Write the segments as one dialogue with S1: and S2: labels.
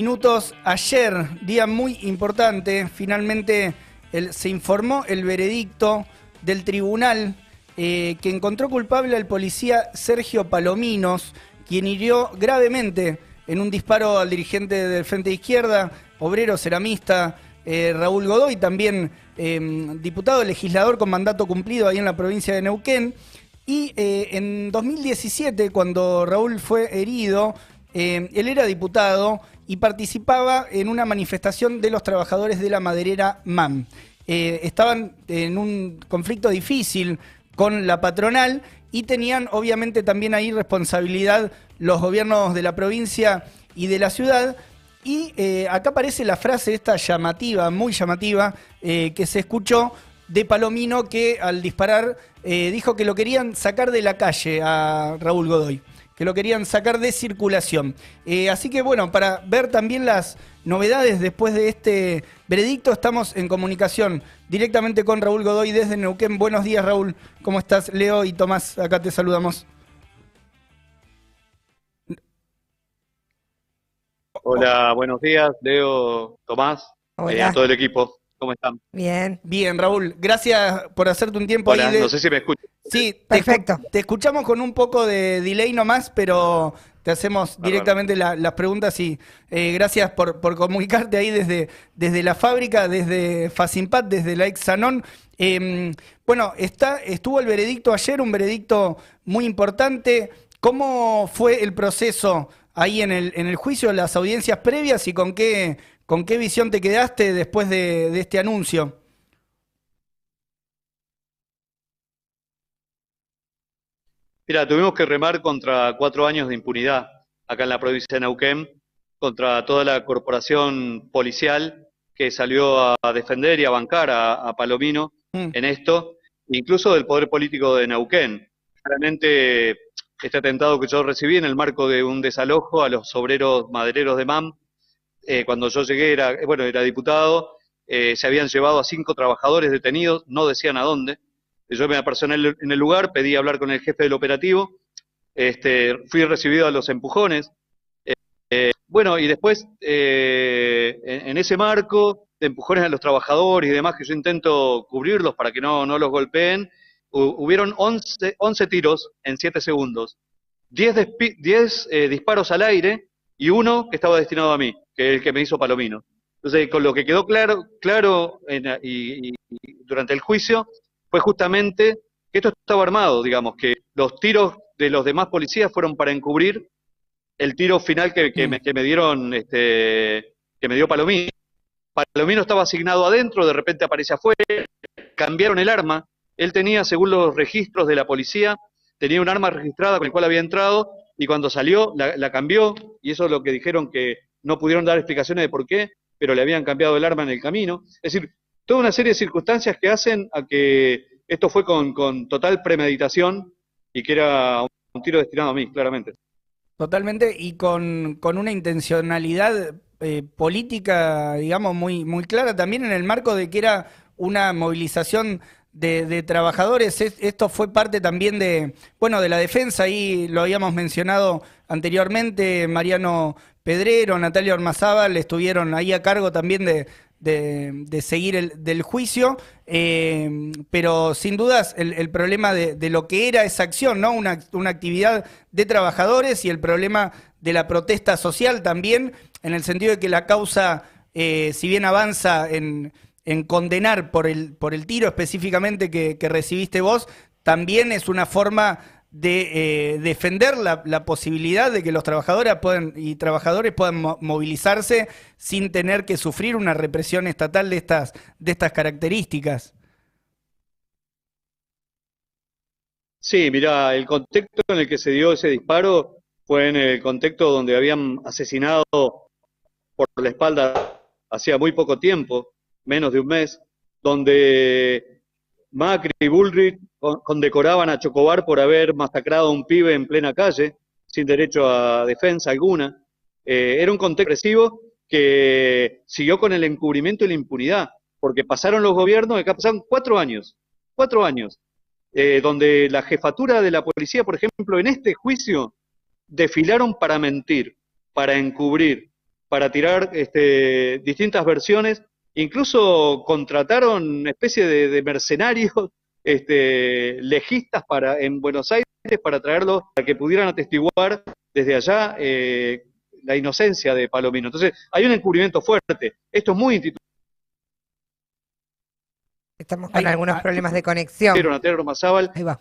S1: minutos. Ayer, día muy importante, finalmente se informó el veredicto del tribunal eh, que encontró culpable al policía Sergio Palominos, quien hirió gravemente en un disparo al dirigente del Frente Izquierda, obrero ceramista eh, Raúl Godoy, también em, diputado legislador con mandato cumplido ahí en la provincia de Neuquén. Y eh, en 2017, cuando Raúl fue herido, él era diputado y participaba en una manifestación de los trabajadores de la maderera MAM. Eh, estaban en un conflicto difícil con la patronal y tenían obviamente también ahí responsabilidad los gobiernos de la provincia y de la ciudad. Y eh, acá aparece la frase esta llamativa, muy llamativa, eh, que se escuchó de Palomino que al disparar dijo que lo querían sacar de la calle a Raúl Godoy que lo querían sacar de circulación. Eh, así que bueno, para ver también las novedades después de este veredicto, estamos en comunicación directamente con Raúl Godoy desde Neuquén. Buenos días Raúl, ¿cómo estás? Leo y Tomás, acá te saludamos.
S2: Hola, buenos días, Leo, Tomás, y a todo el equipo. ¿Cómo están?
S1: Bien. Bien, Raúl. Gracias por hacerte un tiempo
S2: ahí. No sé si me escuchas.
S1: Sí, perfecto. Te, escuchamos con un poco de delay nomás, pero te hacemos directamente las preguntas y eh, gracias por, comunicarte ahí desde, desde la fábrica, desde Facimpat, desde la ex Sanón. Em, bueno, está, estuvo el veredicto ayer, un veredicto muy importante. ¿Cómo fue el proceso ahí en el, en el juicio, las audiencias previas y con qué, con qué visión te quedaste después de este anuncio?
S2: Mira, tuvimos que remar contra cuatro años de impunidad acá en la provincia de Neuquén, contra toda la corporación policial que salió a defender y a bancar a, Palomino mm. en esto, incluso del poder político de Neuquén. Claramente este atentado que yo recibí en el marco de un desalojo a los obreros madereros de MAM, eh, cuando yo llegué, era, bueno, era diputado, eh, se habían llevado a cinco trabajadores detenidos, no decían a dónde, yo me apersoné en el lugar, pedí hablar con el jefe del operativo, este, fui recibido a los empujones. Eh, bueno, y después, eh, en, ese marco de empujones a los trabajadores y demás, que yo intento cubrirlos para que no, no los golpeen, hubieron 11, 11, tiros en 7 segundos, 10, eh, disparos al aire y uno que estaba destinado a mí, que es el que me hizo Palomino. Entonces, con lo que quedó claro, claro y durante el juicio, fue justamente que esto estaba armado, digamos, que los tiros de los demás policías fueron para encubrir el tiro final que, mm. me, dieron, este, que me dio Palomino. Palomino estaba asignado adentro, de repente aparece afuera, cambiaron el arma. Él tenía, según los registros de la policía, tenía un arma registrada con el cual había entrado y cuando salió la, la cambió y eso es lo que dijeron que no pudieron dar explicaciones de por qué, pero le habían cambiado el arma en el camino. Es decir, toda una serie de circunstancias que hacen a que esto fue con, total premeditación y que era un tiro destinado a mí, claramente.
S1: Totalmente, y con, una intencionalidad eh, política, digamos, muy, muy clara, también en el marco de que era una movilización de, trabajadores. Esto fue parte también de, bueno, de la defensa, ahí lo habíamos mencionado anteriormente, Mariano Pedrero, Natalia Ormazábal estuvieron ahí a cargo también de, de, seguir el del juicio, eh, pero sin dudas el, problema de, lo que era esa acción, ¿no? Una, actividad de trabajadores y el problema de la protesta social también, en el sentido de que la causa, eh, si bien avanza en, condenar por el, por el tiro específicamente que recibiste vos, también es una forma de eh, defender la, posibilidad de que los trabajadores y trabajadores puedan movilizarse sin tener que sufrir una represión estatal de estas, de estas características.
S2: Sí, mira, el contexto en el que se dio ese disparo fue en el contexto donde habían asesinado por la espalda hacía muy poco tiempo, menos de un mes, donde Macri y Bullrich condecoraban a Chocobar por haber masacrado a un pibe en plena calle, sin derecho a defensa alguna. Eh, era un contexto agresivo que siguió con el encubrimiento y la impunidad, porque pasaron los gobiernos, acá pasaron cuatro años, cuatro años, eh, donde la jefatura de la policía, por ejemplo, en este juicio, desfilaron para mentir, para encubrir, para tirar este, distintas versiones, incluso contrataron una especie de, mercenarios este, legistas para, en Buenos Aires para traerlos, para que pudieran atestiguar desde allá eh, la inocencia de Palomino. Entonces, hay un encubrimiento fuerte. Esto es muy institucional.
S3: Estamos con algunos problemas de conexión.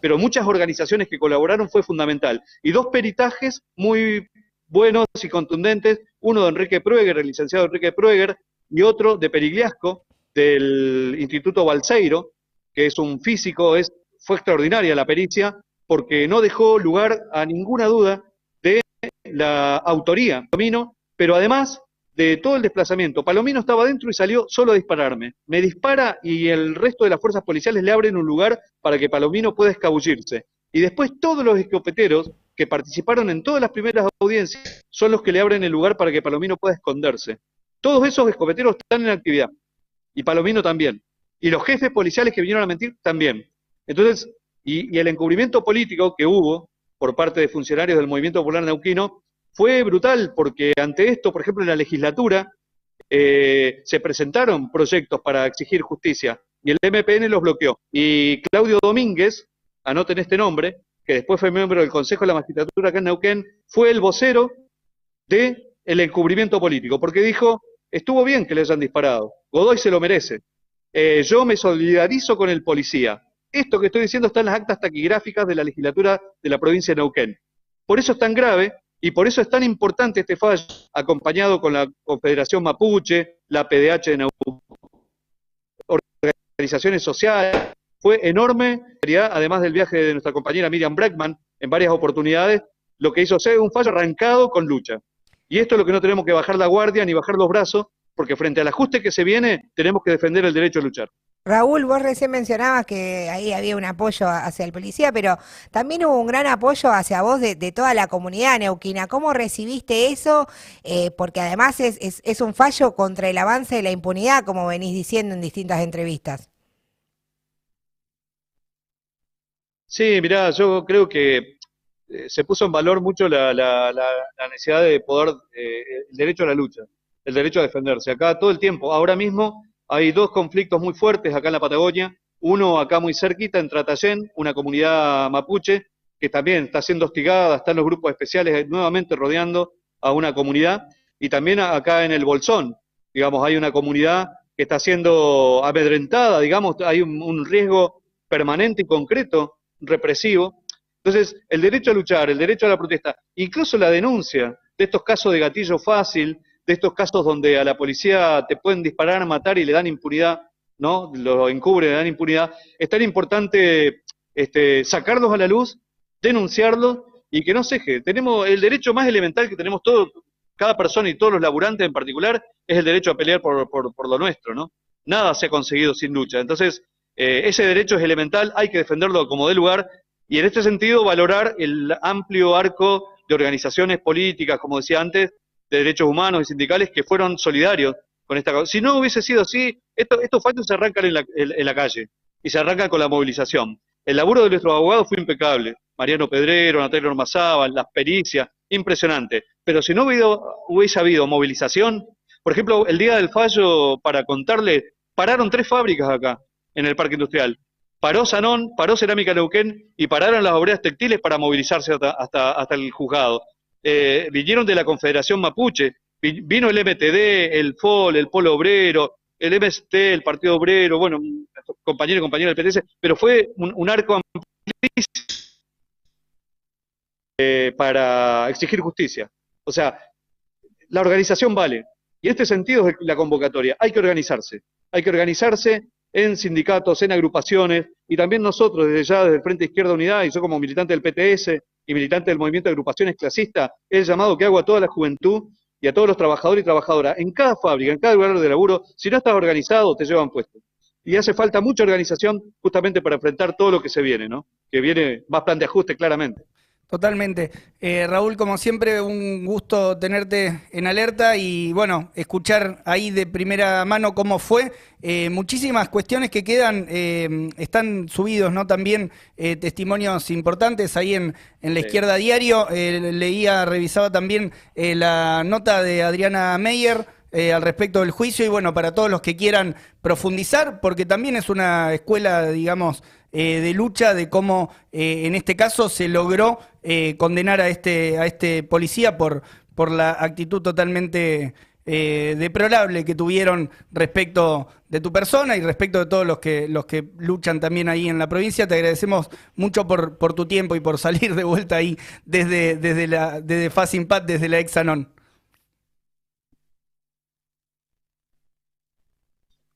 S2: Pero muchas organizaciones que colaboraron fue fundamental. Y dos peritajes muy buenos y contundentes, uno de Enrique Prueger, el licenciado Enrique Prueger, y otro de Perigliasco, del Instituto Balseiro, que es un físico, es, fue extraordinaria la pericia, porque no dejó lugar a ninguna duda de la autoría de Palomino, pero además de todo el desplazamiento. Palomino estaba dentro y salió solo a dispararme. Me dispara y el resto de las fuerzas policiales le abren un lugar para que Palomino pueda escabullirse. Y después todos los escopeteros que participaron en todas las primeras audiencias son los que le abren el lugar para que Palomino pueda esconderse. Todos esos escopeteros están en actividad. Y Palomino también. Y los jefes policiales que vinieron a mentir también. Entonces, y, el encubrimiento político que hubo por parte de funcionarios del Movimiento Popular Neuquino fue brutal, porque ante esto, por ejemplo, en la legislatura eh, se presentaron proyectos para exigir justicia y el MPN los bloqueó. Y Claudio Domínguez, anoten este nombre, que después fue miembro del Consejo de la Magistratura acá en Neuquén, fue el vocero del el encubrimiento político, porque dijo, estuvo bien que le hayan disparado, Godoy se lo merece, eh, yo me solidarizo con el policía. Esto que estoy diciendo está en las actas taquigráficas de la legislatura de la provincia de Neuquén. Por eso es tan grave y por eso es tan importante este fallo, acompañado con la Confederación Mapuche, la PDH de Neuquén, organizaciones sociales, fue enorme, además del viaje de nuestra compañera Miriam Breckman en varias oportunidades, lo que hizo ser un fallo arrancado con lucha. Y esto es lo que no tenemos que bajar la guardia ni bajar los brazos, porque frente al ajuste que se viene, tenemos que defender el derecho a luchar.
S3: Raúl, vos recién mencionabas que ahí había un apoyo hacia el policía, pero también hubo un gran apoyo hacia vos de, toda la comunidad neuquina. ¿Cómo recibiste eso? Eh, porque además es, es un fallo contra el avance de la impunidad, como venís diciendo en distintas entrevistas.
S2: Sí, mirá, yo creo que eh, se puso en valor mucho la, necesidad de poder, eh, el derecho a la lucha, el derecho a defenderse. Acá todo el tiempo, ahora mismo hay dos conflictos muy fuertes acá en la Patagonia, uno acá muy cerquita en Tratayén, una comunidad mapuche que también está siendo hostigada, están los grupos especiales nuevamente rodeando a una comunidad, y también acá en el Bolsón, digamos, hay una comunidad que está siendo amedrentada, digamos, hay un riesgo permanente y concreto represivo. Entonces, el derecho a luchar, el derecho a la protesta, incluso la denuncia de estos casos de gatillo fácil, de estos casos donde a la policía te pueden disparar, matar y le dan impunidad, ¿no? Lo encubren, le dan impunidad. Es tan importante este, sacarlos a la luz, denunciarlos y que no se deje. Tenemos el derecho más elemental que tenemos todos, cada persona y todos los laburantes en particular, es el derecho a pelear por, por, por lo nuestro, ¿no? Nada se ha conseguido sin lucha. Entonces, eh, ese derecho es elemental, hay que defenderlo como de lugar y en este sentido valorar el amplio arco de organizaciones políticas, como decía antes, de derechos humanos y sindicales que fueron solidarios con esta cosa. Si no hubiese sido así, estos fallos se arrancan en la, en, la, calle y se arrancan con la movilización. El laburo de nuestros abogados fue impecable. Mariano Pedrero, Natalia Ormazábal, las pericias, impresionante. Pero si no hubiese habido movilización, por ejemplo, el día del fallo, para contarle, pararon tres fábricas acá en el parque industrial. Paró Sanón, paró Cerámica Neuquén y pararon las obreras textiles para movilizarse hasta, el juzgado. Eh, vinieron de la Confederación Mapuche, vino el MTD, el FOL, el Polo Obrero, el MST, el Partido Obrero, bueno, compañero y compañero del PTS, pero fue un, arco amplísimo eh, para exigir justicia. O sea, la organización vale. Y este sentido es la convocatoria. Hay que organizarse. Hay que organizarse en sindicatos, en agrupaciones, y también nosotros desde ya, desde el Frente Izquierda Unidad, y yo como militante del PTS y militante del movimiento de agrupaciones clasistas, el llamado que hago a toda la juventud y a todos los trabajadores y trabajadoras, en cada fábrica, en cada lugar de laburo, si no estás organizado, te llevan puesto. Y hace falta mucha organización justamente para enfrentar todo lo que se viene, ¿no? Que viene más plan de ajuste claramente.
S1: Totalmente. Eh, Raúl, como siempre, un gusto tenerte en alerta y bueno, escuchar ahí de primera mano cómo fue. Eh, muchísimas cuestiones que quedan, eh, están subidos, ¿no? También testimonios importantes ahí en, en la izquierda diario. leía, revisaba también la nota de Adriana Meyer. al respecto del juicio y bueno, para todos los que quieran profundizar, porque también es una escuela, digamos, eh, de lucha de cómo eh, en este caso se logró eh, condenar a este, a este policía por, por la actitud totalmente deplorable que tuvieron respecto de tu persona y respecto de todos los que, los que luchan también ahí en la provincia. Te agradecemos mucho por, por tu tiempo y por salir de vuelta ahí desde, desde, la, desde desde la Exanon.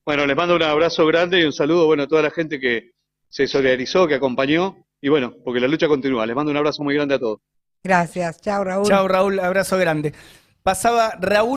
S2: Bueno, les mando un abrazo grande y un saludo bueno, a toda la gente que, se solidarizó, que acompañó. Y bueno, porque la lucha continúa. Les mando un abrazo muy grande a todos.
S3: Gracias. Chao, Raúl.
S1: Chao, Raúl. Abrazo grande. Pasaba Raúl.